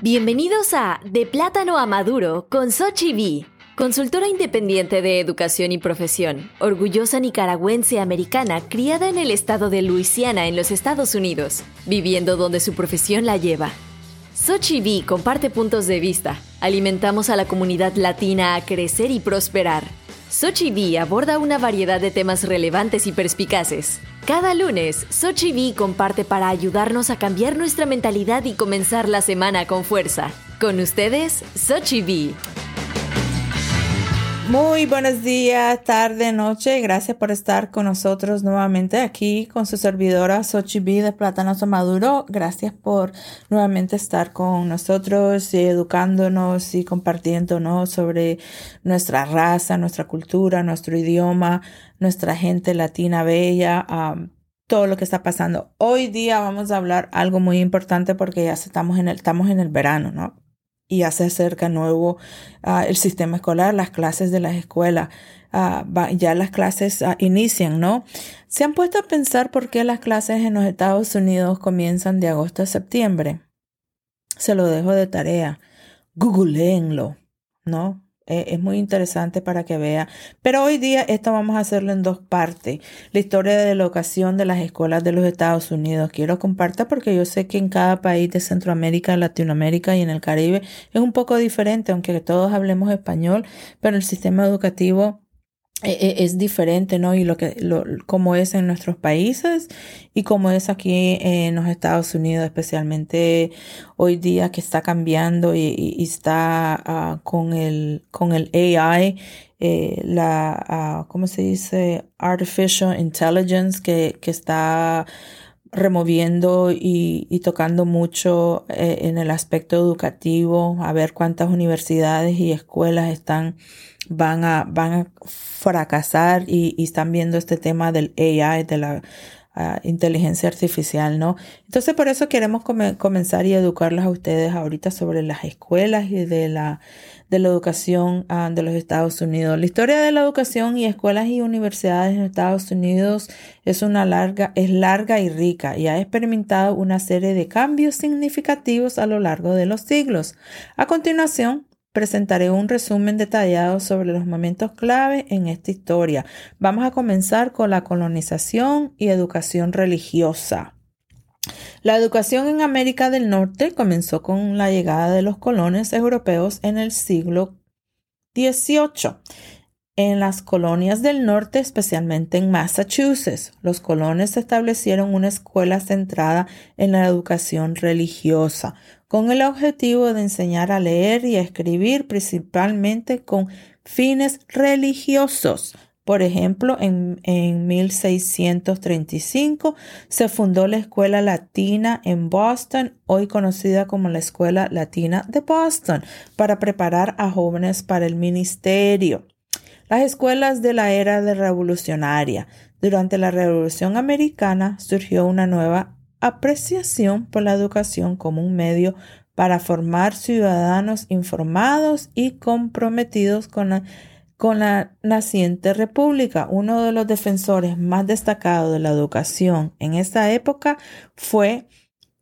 Bienvenidos a De Plátano a Maduro con Sochi B, consultora independiente de educación y profesión, orgullosa nicaragüense americana criada en el estado de Luisiana en los Estados Unidos, viviendo donde su profesión la lleva. Sochi B comparte puntos de vista. Alimentamos a la comunidad latina a crecer y prosperar. Sochi B aborda una variedad de temas relevantes y perspicaces. Cada lunes, Sochi B comparte para ayudarnos a cambiar nuestra mentalidad y comenzar la semana con fuerza. Con ustedes, Sochi B. Muy buenos días, tarde, noche. Gracias por estar con nosotros nuevamente aquí con su servidora B de Plátanos Maduro. Gracias por nuevamente estar con nosotros y educándonos y compartiéndonos sobre nuestra raza, nuestra cultura, nuestro idioma, nuestra gente latina bella. todo lo que está pasando. Hoy día vamos a hablar algo muy importante porque ya estamos en el, estamos en el verano, ¿no? Y ya se acerca nuevo ah, el sistema escolar, las clases de las escuelas. Ah, ya las clases ah, inician, ¿no? ¿Se han puesto a pensar por qué las clases en los Estados Unidos comienzan de agosto a septiembre? Se lo dejo de tarea. Googleenlo, ¿no? Eh, es muy interesante para que vea. Pero hoy día esto vamos a hacerlo en dos partes. La historia de la educación de las escuelas de los Estados Unidos. Quiero compartir porque yo sé que en cada país de Centroamérica, Latinoamérica y en el Caribe es un poco diferente, aunque todos hablemos español, pero el sistema educativo es diferente, ¿no? Y lo que, lo, como es en nuestros países y como es aquí en los Estados Unidos, especialmente hoy día que está cambiando y, está ah, con el, con el AI, eh, la, uh, ¿cómo se dice? Artificial Intelligence que, que está removiendo y, y tocando mucho eh, en el aspecto educativo, a ver cuántas universidades y escuelas están van a, van a fracasar y, están viendo este tema del AI, de la ah, inteligencia artificial, ¿no? Entonces por eso queremos comenzar y educarlos a ustedes ahorita sobre las escuelas y de la, de la educación ah, de los Estados Unidos. La historia de la educación y escuelas y universidades en Estados Unidos es una larga, es larga y rica y ha experimentado una serie de cambios significativos a lo largo de los siglos. A continuación, presentaré un resumen detallado sobre los momentos clave en esta historia. Vamos a comenzar con la colonización y educación religiosa. La educación en América del Norte comenzó con la llegada de los colones europeos en el siglo XVIII. En las colonias del norte, especialmente en Massachusetts, los colones establecieron una escuela centrada en la educación religiosa, con el objetivo de enseñar a leer y a escribir principalmente con fines religiosos. Por ejemplo, en, 1635 se fundó la Escuela Latina en Boston, hoy conocida como la Escuela Latina de Boston, para preparar a jóvenes para el ministerio. Las escuelas de la era de revolucionaria. Durante la Revolución Americana surgió una nueva apreciación por la educación como un medio para formar ciudadanos informados y comprometidos con la, con la naciente república. Uno de los defensores más destacados de la educación en esta época fue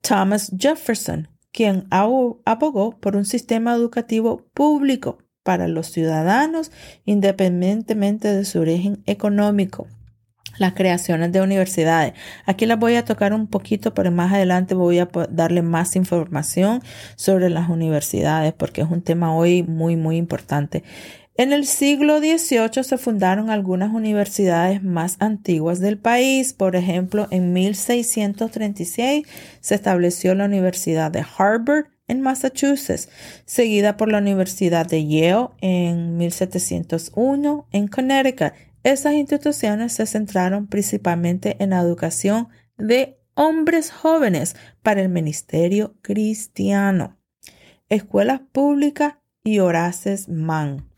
Thomas Jefferson, quien abogó por un sistema educativo público para los ciudadanos independientemente de su origen económico las creaciones de universidades. Aquí las voy a tocar un poquito, pero más adelante voy a darle más información sobre las universidades porque es un tema hoy muy, muy importante. En el siglo XVIII se fundaron algunas universidades más antiguas del país. Por ejemplo, en 1636 se estableció la Universidad de Harvard en Massachusetts, seguida por la Universidad de Yale en 1701 en Connecticut esas instituciones se centraron principalmente en la educación de hombres jóvenes para el ministerio cristiano. Escuelas públicas y Horaces Mann.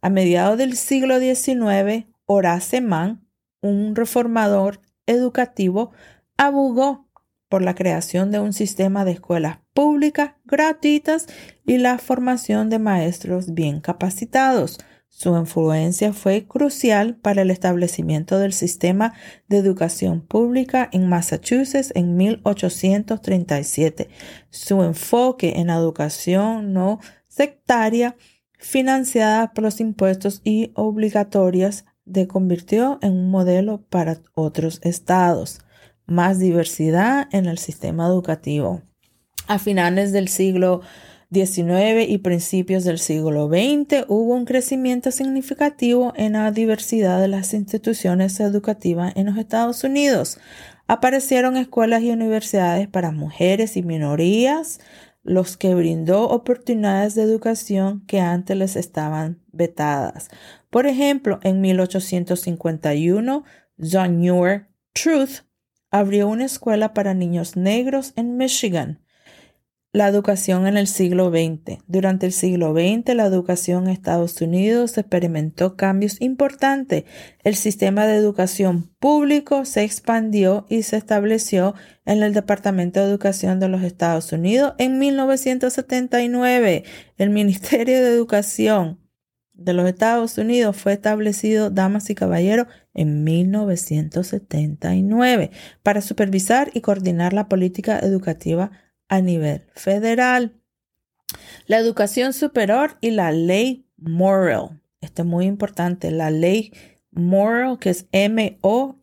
A mediados del siglo XIX, Horace Mann, un reformador educativo, abogó por la creación de un sistema de escuelas públicas gratuitas y la formación de maestros bien capacitados Su influencia fue crucial para el establecimiento del sistema de educación pública en Massachusetts en 1837. Su enfoque en educación no sectaria, financiada por los impuestos y obligatorias, se convirtió en un modelo para otros estados. Más diversidad en el sistema educativo. A finales del siglo XIX y principios del siglo XX hubo un crecimiento significativo en la diversidad de las instituciones educativas en los Estados Unidos. Aparecieron escuelas y universidades para mujeres y minorías, los que brindó oportunidades de educación que antes les estaban vetadas. Por ejemplo, en 1851, John Muir Truth abrió una escuela para niños negros en Michigan. La educación en el siglo XX. Durante el siglo XX, la educación en Estados Unidos experimentó cambios importantes. El sistema de educación público se expandió y se estableció en el Departamento de Educación de los Estados Unidos en 1979. El Ministerio de Educación de los Estados Unidos fue establecido, damas y caballeros, en 1979 para supervisar y coordinar la política educativa a nivel federal. La educación superior y la ley Morrill. Esto es muy importante. La ley Morrill, que es M-O-R-R-I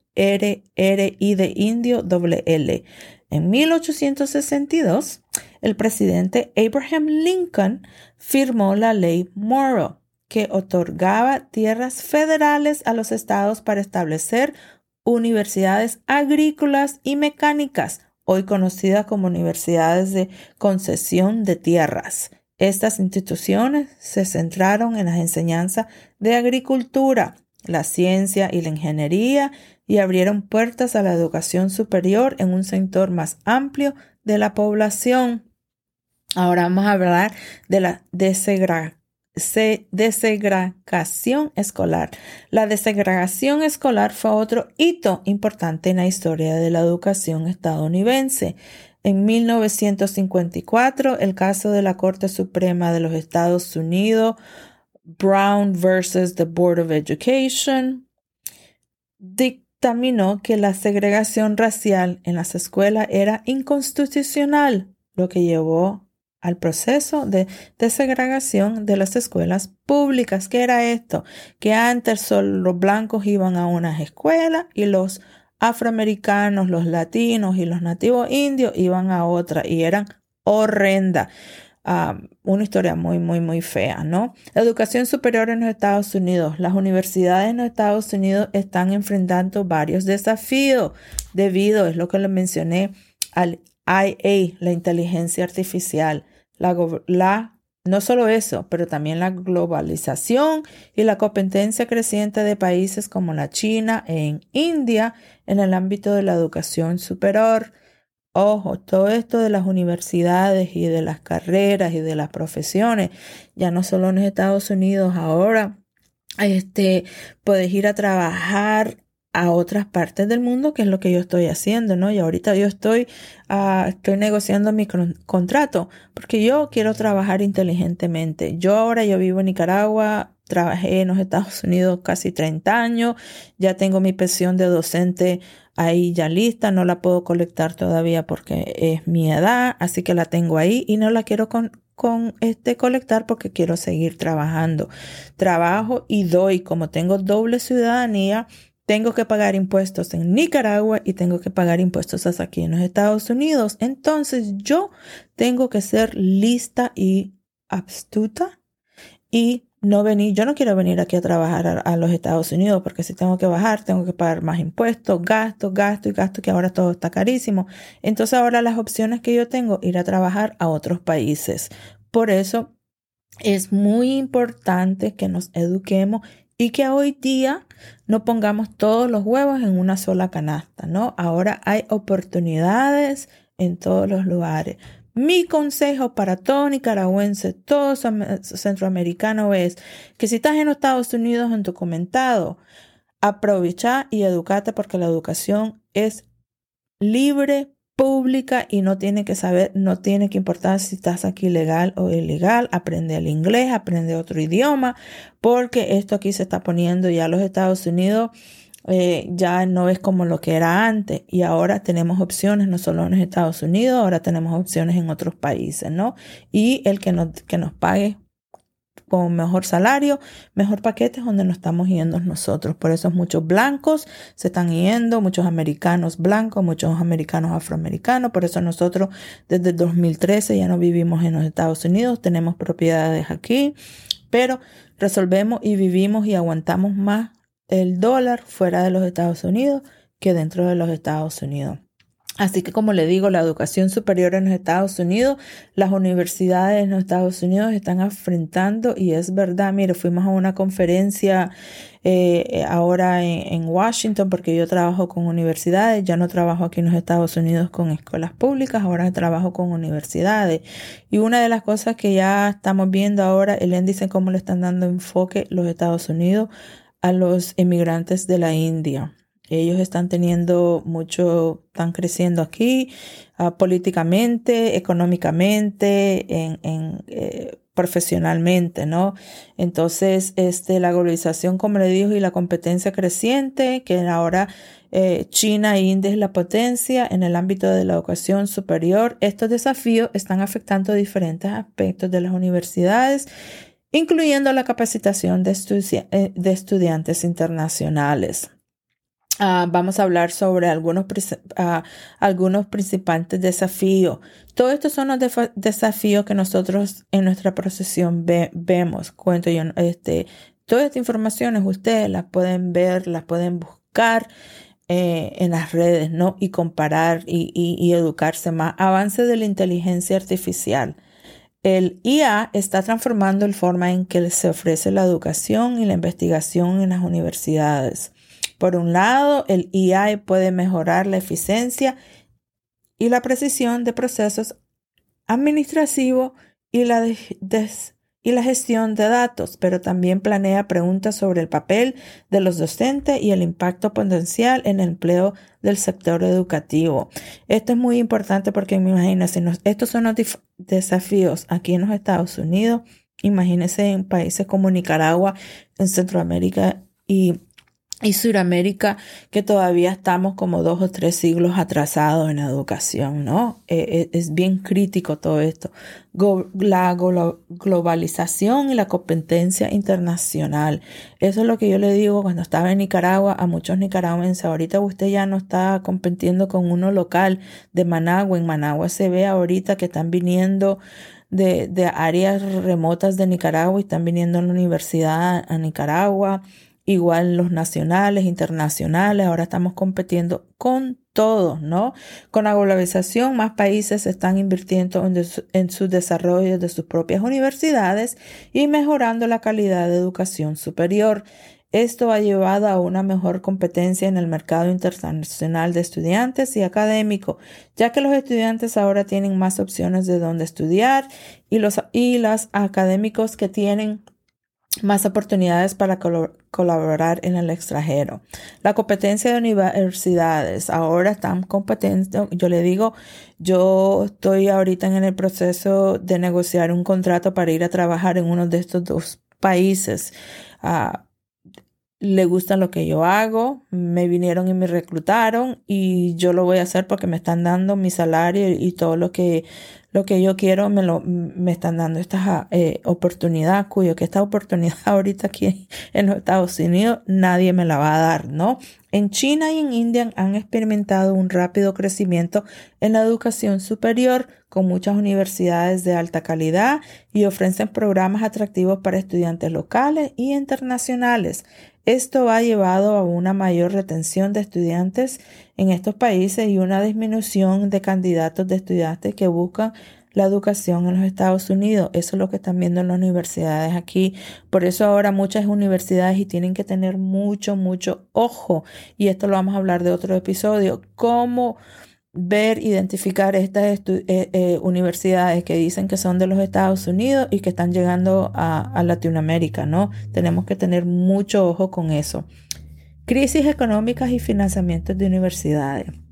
de indio doble L. En 1862, el presidente Abraham Lincoln firmó la ley Morrill, que otorgaba tierras federales a los estados para establecer universidades agrícolas y mecánicas hoy conocidas como universidades de concesión de tierras. Estas instituciones se centraron en las enseñanzas de agricultura, la ciencia y la ingeniería y abrieron puertas a la educación superior en un sector más amplio de la población. Ahora vamos a hablar de la desegregación desegregación escolar. La desegregación escolar fue otro hito importante en la historia de la educación estadounidense. En 1954, el caso de la Corte Suprema de los Estados Unidos, Brown versus the Board of Education, dictaminó que la segregación racial en las escuelas era inconstitucional, lo que llevó al proceso de desegregación de las escuelas públicas. ¿Qué era esto? Que antes solo los blancos iban a unas escuelas y los afroamericanos, los latinos y los nativos indios iban a otra y eran horrenda. Ah, una historia muy, muy, muy fea, ¿no? La educación superior en los Estados Unidos. Las universidades en los Estados Unidos están enfrentando varios desafíos debido, es lo que le mencioné, al IA, la inteligencia artificial, la, no solo eso, pero también la globalización y la competencia creciente de países como la China e en India en el ámbito de la educación superior. Ojo, todo esto de las universidades y de las carreras y de las profesiones, ya no solo en Estados Unidos, ahora este, puedes ir a trabajar a otras partes del mundo, que es lo que yo estoy haciendo, ¿no? Y ahorita yo estoy, ah, estoy negociando mi contrato, porque yo quiero trabajar inteligentemente. Yo ahora, yo vivo en Nicaragua, trabajé en los Estados Unidos casi 30 años, ya tengo mi pensión de docente ahí ya lista, no la puedo colectar todavía porque es mi edad, así que la tengo ahí y no la quiero con, con este colectar porque quiero seguir trabajando. Trabajo y doy, como tengo doble ciudadanía, tengo que pagar impuestos en Nicaragua y tengo que pagar impuestos hasta aquí en los Estados Unidos. Entonces yo tengo que ser lista y astuta y no venir, yo no quiero venir aquí a trabajar a, a, los Estados Unidos porque si tengo que bajar, tengo que pagar más impuestos, gastos, gastos y gastos, que ahora todo está carísimo. Entonces ahora las opciones que yo tengo, ir a trabajar a otros países. Por eso es muy importante que nos eduquemos y que hoy día no pongamos todos los huevos en una sola canasta, ¿no? Ahora hay oportunidades en todos los lugares. Mi consejo para todo nicaragüense, todo centroamericano es que si estás en los Estados Unidos en tu comentado, aprovecha y educate porque la educación es libre pública y no tiene que saber, no tiene que importar si estás aquí legal o ilegal, aprende el inglés, aprende otro idioma, porque esto aquí se está poniendo ya los Estados Unidos. Eh, ya no es como lo que era antes y ahora tenemos opciones no solo en los Estados Unidos, ahora tenemos opciones en otros países, ¿no? Y el que nos, que nos pague con mejor salario, mejor paquete donde nos estamos yendo nosotros. Por eso muchos blancos se están yendo, muchos americanos blancos, muchos americanos afroamericanos. Por eso nosotros desde 2013 ya no vivimos en los Estados Unidos, tenemos propiedades aquí, pero resolvemos y vivimos y aguantamos más el dólar fuera de los Estados Unidos que dentro de los Estados Unidos. Así que como le digo, la educación superior en los Estados Unidos, las universidades en los Estados Unidos están enfrentando, y es verdad, mire, fuimos a una conferencia eh, ahora en, Washington porque yo trabajo con universidades, ya no trabajo aquí en los Estados Unidos con escuelas públicas, ahora trabajo con universidades. Y una de las cosas que ya estamos viendo ahora, el índice cómo le están dando enfoque los Estados Unidos a los inmigrantes de la India. Ellos están teniendo mucho, están creciendo aquí ah, políticamente, económicamente, en, en eh, profesionalmente, ¿no? Entonces, este, la globalización, como le dijo, y la competencia creciente, que ahora eh, China e India es la potencia en el ámbito de la educación superior, estos desafíos están afectando diferentes aspectos de las universidades incluyendo la capacitación de, eh, de estudiantes internacionales. Ah, vamos a hablar sobre algunos, uh, algunos principales desafíos. Todos estos son los desafíos que nosotros en nuestra procesión vemos. Cuento yo, este, todas estas informaciones ustedes las pueden ver, las pueden buscar eh, en las redes, ¿no? Y comparar y, y educarse más. Avance de la inteligencia artificial. El IA está transformando la forma en que se ofrece la educación y la investigación en las universidades. Por un lado, el IA puede mejorar la eficiencia y la precisión de procesos administrativos y la, gestión de datos, pero también planea preguntas sobre el papel de los docentes y el impacto potencial en el empleo del sector educativo. Esto es muy importante porque me estos son los desafíos aquí en los Estados Unidos, imagínense en países como Nicaragua, en Centroamérica y y Suramérica, que todavía estamos como dos o tres siglos atrasados en educación, ¿no? Eh, eh, es bien crítico todo esto. la globalización y la competencia internacional. Eso es lo que yo le digo cuando estaba en Nicaragua a muchos nicaragüenses. Ahorita usted ya no está compitiendo con uno local de Managua. En Managua se ve ahorita que están viniendo de, de áreas remotas de Nicaragua y están viniendo a la universidad a Nicaragua igual los nacionales, internacionales, ahora estamos compitiendo con todos, ¿no? Con la globalización, más países están invirtiendo en, su desarrollo de sus propias universidades y mejorando la calidad de educación superior. Esto ha llevado a una mejor competencia en el mercado internacional de estudiantes y académicos, ya que los estudiantes ahora tienen más opciones de dónde estudiar y los y los académicos que tienen más oportunidades para colaborar en el extranjero. La competencia de universidades ahora están competentes. Yo le digo, yo estoy ahorita en el proceso de negociar un contrato para ir a trabajar en uno de estos dos países. Ah, le gusta lo que yo hago, me vinieron y me reclutaron y yo lo voy a hacer porque me están dando mi salario y todo lo que lo que yo quiero me lo me están dando esta eh, oportunidad cuyo que esta oportunidad ahorita aquí en los Estados Unidos nadie me la va a dar, ¿no? En China y en India han experimentado un rápido crecimiento en la educación superior con muchas universidades de alta calidad y ofrecen programas atractivos para estudiantes locales y internacionales. Esto ha llevado a una mayor retención de estudiantes en estos países y una disminución de candidatos de estudiantes que buscan la educación en los Estados Unidos. Eso es lo que están viendo en las universidades aquí. Por eso ahora muchas universidades y tienen que tener mucho, mucho ojo. Y esto lo vamos a hablar de otro episodio. Cómo ver, identificar estas eh, eh, universidades que dicen que son de los Estados Unidos y que están llegando a, a Latinoamérica, ¿no? Tenemos que tener mucho ojo con eso. Crisis económicas y financiamientos de universidades.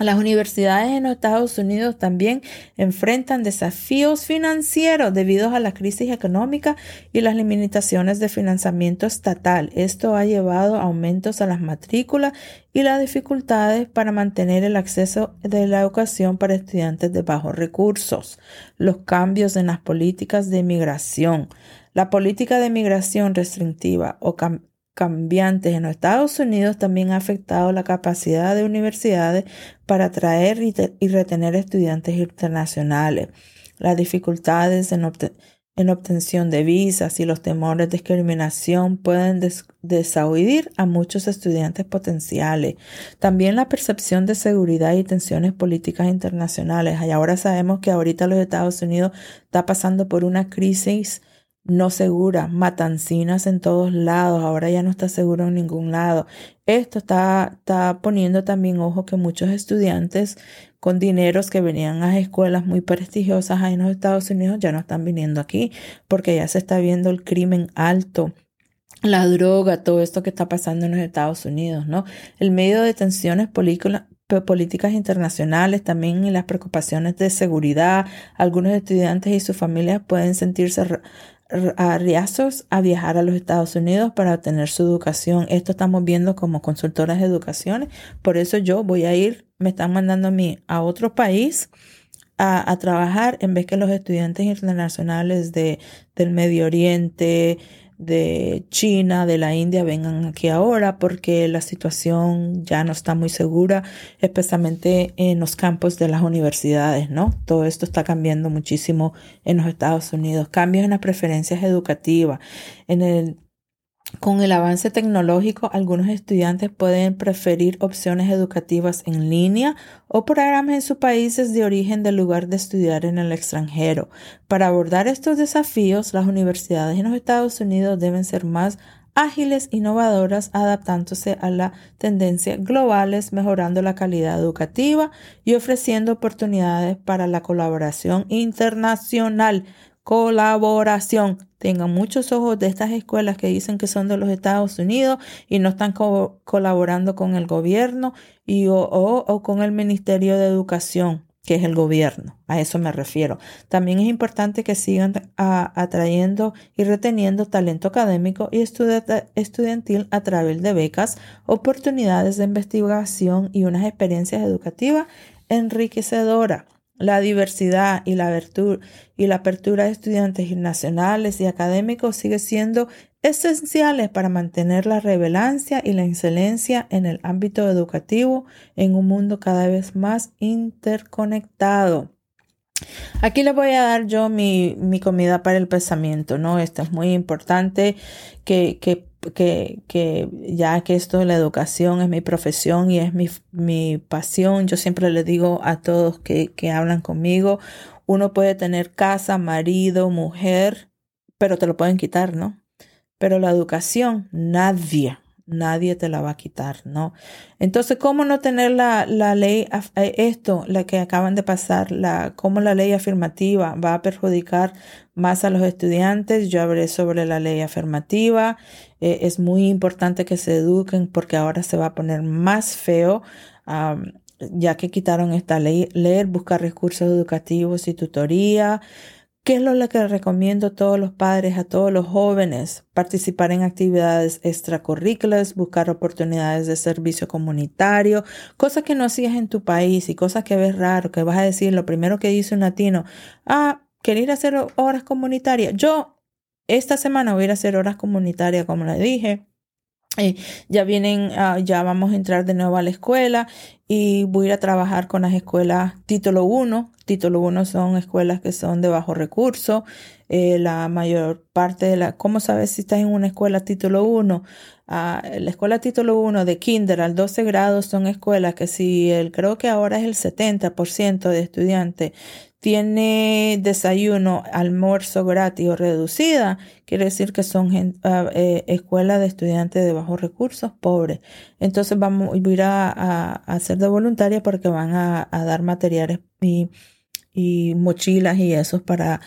Las universidades en los Estados Unidos también enfrentan desafíos financieros debido a la crisis económica y las limitaciones de financiamiento estatal. Esto ha llevado a aumentos a las matrículas y las dificultades para mantener el acceso de la educación para estudiantes de bajos recursos. Los cambios en las políticas de migración. La política de migración restrictiva o cambiantes en los Estados Unidos también ha afectado la capacidad de universidades para atraer y, retener estudiantes internacionales. Las dificultades en, obtención de visas y los temores de discriminación pueden desahudir a muchos estudiantes potenciales. También la percepción de seguridad y tensiones políticas internacionales. Y ahora sabemos que ahorita los Estados Unidos está pasando por una crisis no segura, matancinas en todos lados, ahora ya no está seguro en ningún lado. Esto está, está poniendo también ojo que muchos estudiantes con dineros que venían a escuelas muy prestigiosas ahí en los Estados Unidos ya no están viniendo aquí porque ya se está viendo el crimen alto la droga, todo esto que está pasando en los Estados Unidos, ¿no? El medio de tensiones políticas internacionales, también y las preocupaciones de seguridad. Algunos estudiantes y sus familias pueden sentirse arriazos a viajar a los Estados Unidos para obtener su educación. Esto estamos viendo como consultoras de educación. Por eso yo voy a ir, me están mandando a mí a otro país a, a trabajar en vez que los estudiantes internacionales de, del Medio Oriente, de China, de la India vengan aquí ahora porque la situación ya no está muy segura, especialmente en los campos de las universidades, ¿no? Todo esto está cambiando muchísimo en los Estados Unidos. Cambios en las preferencias educativas, en el con el avance tecnológico, algunos estudiantes pueden preferir opciones educativas en línea o programas en sus países de origen del lugar de estudiar en el extranjero. Para abordar estos desafíos, las universidades en los Estados Unidos deben ser más ágiles, innovadoras, adaptándose a las tendencias globales, mejorando la calidad educativa y ofreciendo oportunidades para la colaboración internacional colaboración. Tengan muchos ojos de estas escuelas que dicen que son de los Estados Unidos y no están colaborando con el gobierno y o, con el Ministerio de Educación que es el gobierno. A eso me refiero. También es importante que sigan atrayendo y reteniendo talento académico y estudiantil a través de becas, oportunidades de investigación y unas experiencias educativas enriquecedoras la diversidad y la, apertura, y la apertura de estudiantes nacionales y académicos sigue siendo esenciales para mantener la relevancia y la excelencia en el ámbito educativo en un mundo cada vez más interconectado. Aquí les voy a dar yo mi, mi comida para el pensamiento, ¿no? Esto es muy importante que, que que, que, ya que esto de la educación es mi profesión y es mi, mi pasión, yo siempre le digo a todos que, que hablan conmigo, uno puede tener casa, marido, mujer, pero te lo pueden quitar, ¿no? Pero la educación, nadie, nadie te la va a quitar, ¿no? Entonces, ¿cómo no tener la, la ley, eh, esto, la que acaban de pasar, la, cómo la ley afirmativa va a perjudicar más a los estudiantes? Yo hablé sobre la ley afirmativa. Eh, es muy importante que se eduquen porque ahora se va a poner más feo. ya que quitaron esta ley, leer, buscar recursos educativos y tutoría, ¿Qué es lo que recomiendo a todos los padres, a todos los jóvenes? Participar en actividades extracurriculares, buscar oportunidades de servicio comunitario, cosas que no hacías en tu país y cosas que ves raro, que vas a decir, lo primero que dice un latino, ah, querer hacer horas comunitarias. Yo esta semana voy a ir a hacer horas comunitarias, como le dije. Eh, ya vienen, ah, ya vamos a entrar de nuevo a la escuela y voy a ir a trabajar con las escuelas título 1. Título 1 son escuelas que son de bajo recurso. Eh, la mayor parte de la, ¿cómo sabes si estás en una escuela título 1? Ah, la escuela título 1 de kinder al 12 grado son escuelas que si el, creo que ahora es el 70% de estudiantes tiene desayuno, almuerzo gratis o reducida, quiere decir que son ah, eh, escuelas de estudiantes de bajos recursos, pobres. Entonces vamos a ir a, hacer de voluntaria porque van a, dar materiales y, mochilas y esos para,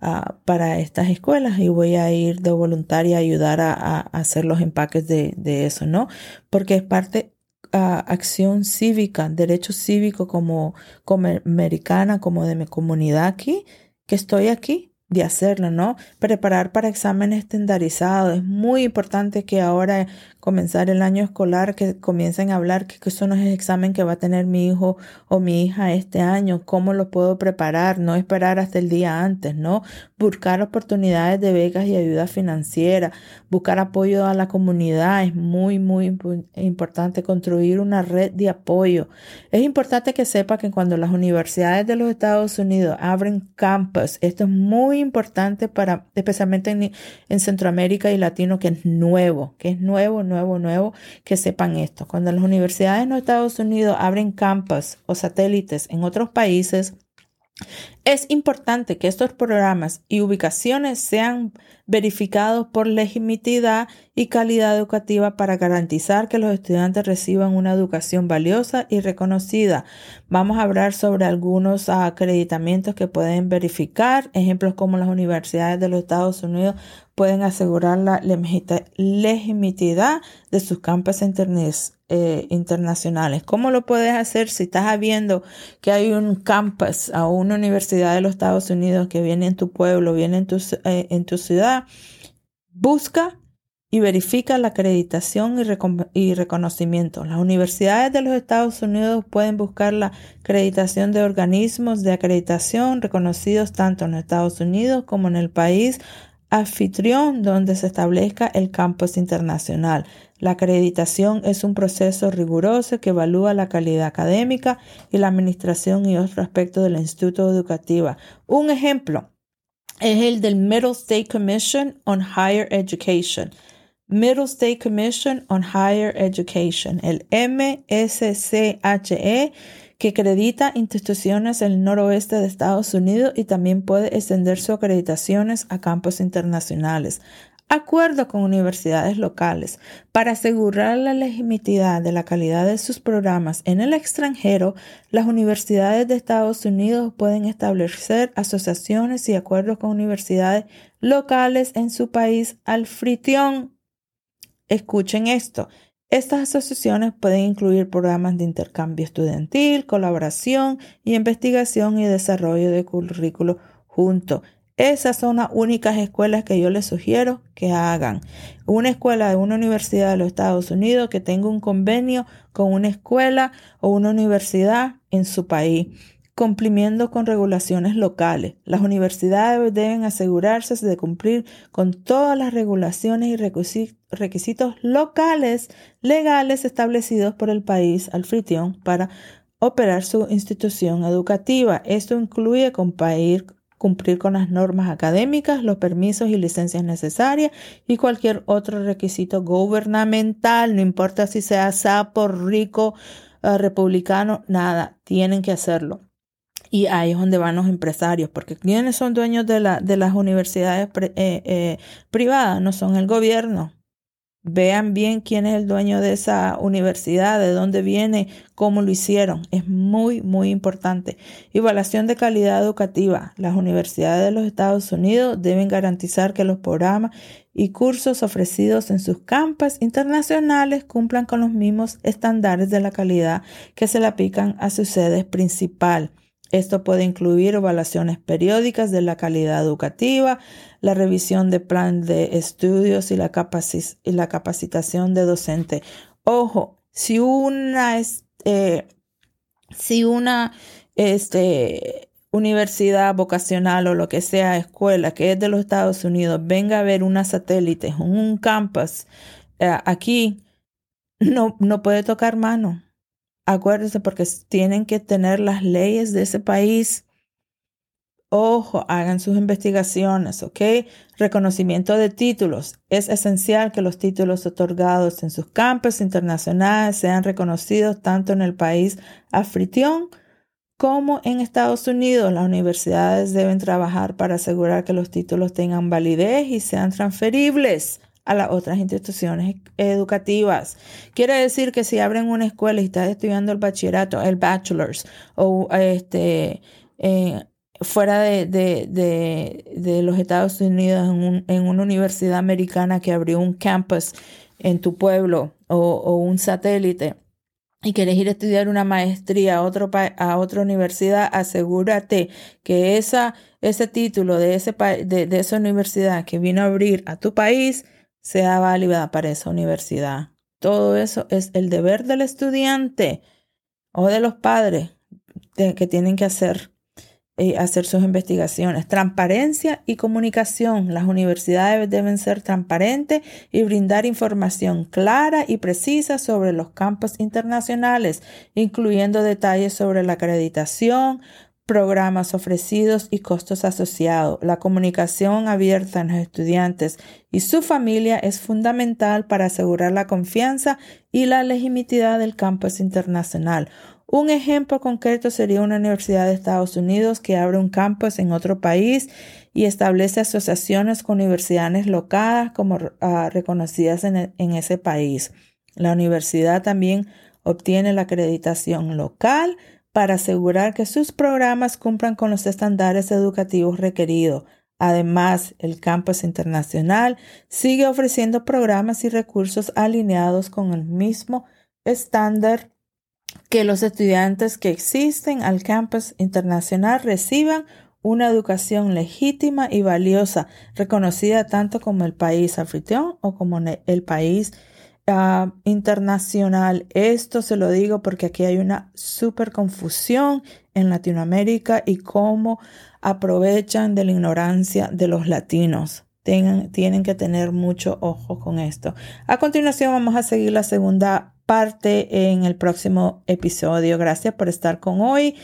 ah, para estas escuelas y voy a ir de voluntaria a ayudar a, hacer los empaques de eso, ¿no? Porque es parte acción cívica, derecho cívico como, como americana, como de mi comunidad aquí, que estoy aquí de hacerlo, ¿no? Preparar para exámenes estandarizados. Es muy importante que ahora comenzar el año escolar, que comiencen a hablar que eso no es el examen que va a tener mi hijo o mi hija este año, cómo lo puedo preparar, no esperar hasta el día antes, ¿no? Buscar oportunidades de becas y ayuda financiera, buscar apoyo a la comunidad, es muy, muy importante construir una red de apoyo. Es importante que sepa que cuando las universidades de los Estados Unidos abren campus, esto es muy importante para, especialmente en, en Centroamérica y Latino, que es nuevo, que es nuevo, nuevo nuevo, que sepan esto. Cuando las universidades en los Estados Unidos abren campus o satélites en otros países, es importante que estos programas y ubicaciones sean verificados por legitimidad y calidad educativa para garantizar que los estudiantes reciban una educación valiosa y reconocida. Vamos a hablar sobre algunos acreditamientos que pueden verificar, ejemplos como las universidades de los Estados Unidos pueden asegurar la legitimidad de sus campos eh, internacionales. ¿Cómo lo puedes hacer si estás viendo que hay un campus o una universidad de los Estados Unidos que viene en tu pueblo, viene en tu, eh, en tu ciudad? Busca y verifica la acreditación y, y, reconocimiento. Las universidades de los Estados Unidos pueden buscar la acreditación de organismos de acreditación reconocidos tanto en Estados Unidos como en el país anfitrión donde se establezca el campus internacional. La acreditación es un proceso riguroso que evalúa la calidad académica y la administración y otros aspectos de la institución educativa. Un ejemplo es el del Middle State Commission on Higher Education. Middle State Commission on Higher Education, el MSCHE que acredita instituciones en el noroeste de Estados Unidos y también puede extender sus acreditaciones a campos internacionales. Acuerdo con universidades locales. Para asegurar la legitimidad de la calidad de sus programas en el extranjero, las universidades de Estados Unidos pueden establecer asociaciones y acuerdos con universidades locales en su país anfitrión. Escuchen esto. Estas asociaciones pueden incluir programas de intercambio estudiantil, colaboración y investigación y desarrollo de currículo juntos. Esas son las únicas escuelas que yo les sugiero que hagan. Una escuela de una universidad de los Estados Unidos que tenga un convenio con una escuela o una universidad en su país cumpliendo con regulaciones locales. Las universidades deben asegurarse de cumplir con todas las regulaciones y requisitos locales legales establecidos por el país anfitrión para operar su institución educativa. Esto incluye cumplir, cumplir con las normas académicas, los permisos y licencias necesarias y cualquier otro requisito gubernamental, no importa si sea sapo, rico, eh, republicano, nada, tienen que hacerlo. Y ahí es donde van los empresarios, porque quienes son dueños de, la, de las universidades eh, eh, privadas no son el gobierno. Vean bien quién es el dueño de esa universidad, de dónde viene, cómo lo hicieron. Es muy, muy importante. Evaluación de calidad educativa. Las universidades de los Estados Unidos deben garantizar que los programas y cursos ofrecidos en sus campus internacionales cumplan con los mismos estándares de la calidad que se le aplican a su sede principal. Esto puede incluir evaluaciones periódicas de la calidad educativa, la revisión de plan de estudios y la, capacitación de docente. Ojo, si una, eh, si una este, universidad vocacional o lo que sea, escuela que es de los Estados Unidos, venga a ver una satélite, un campus eh, aquí, no, no puede tocar mano Acuérdense porque tienen que tener las leyes de ese país. Ojo, hagan sus investigaciones, ¿ok? Reconocimiento de títulos. Es esencial que los títulos otorgados en sus campos internacionales sean reconocidos tanto en el país afritión como en Estados Unidos. Las universidades deben trabajar para asegurar que los títulos tengan validez y sean transferibles a las otras instituciones educativas. Quiere decir que si abren una escuela y estás estudiando el bachillerato, el bachelor's, o este, eh, fuera de, de, los Estados Unidos, en, en, una universidad americana que abrió un campus en tu pueblo o, un satélite, y quieres ir a estudiar una maestría a, otro a otra universidad, asegúrate que esa, ese título de, ese de, de esa universidad que vino a abrir a tu país sea válida para esa universidad. Todo eso es el deber del estudiante o de los padres que tienen que hacer eh, hacer sus investigaciones. Transparencia y comunicación. Las universidades deben ser transparentes y brindar información clara y precisa sobre los campos internacionales, incluyendo detalles sobre la acreditación, programas ofrecidos y costos asociados. La comunicación abierta en los estudiantes y su familia es fundamental para asegurar la confianza y la legitimidad del campus internacional. Un ejemplo concreto sería una universidad de Estados Unidos que abre un campus en otro país y establece asociaciones con universidades locales como ah, reconocidas en, en ese país. La universidad también obtiene la acreditación local para asegurar que sus programas cumplan con los estándares educativos requeridos. Además, el campus internacional sigue ofreciendo programas y recursos alineados con el mismo estándar que los estudiantes que existen al campus internacional reciban una educación legítima y valiosa, reconocida tanto como el país anfitrión o como el país internacional. Esto se lo digo porque aquí hay una súper confusión en Latinoamérica y cómo aprovechan de la ignorancia de los latinos. tienen que tener mucho ojo con esto. A continuación vamos a seguir la segunda parte en el próximo episodio. Gracias por estar con hoy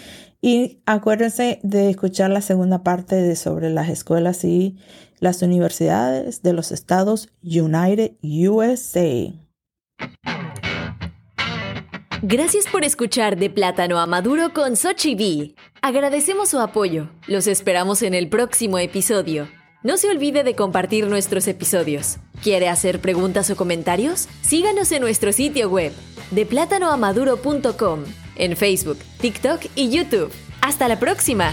y acuérdense de escuchar la segunda parte de sobre las escuelas y las universidades de los Estados United USA. Gracias por escuchar De Plátano a Maduro con Sochi B. Agradecemos su apoyo. Los esperamos en el próximo episodio. No se olvide de compartir nuestros episodios. ¿Quiere hacer preguntas o comentarios? Síganos en nuestro sitio web de en Facebook, TikTok y YouTube. ¡Hasta la próxima!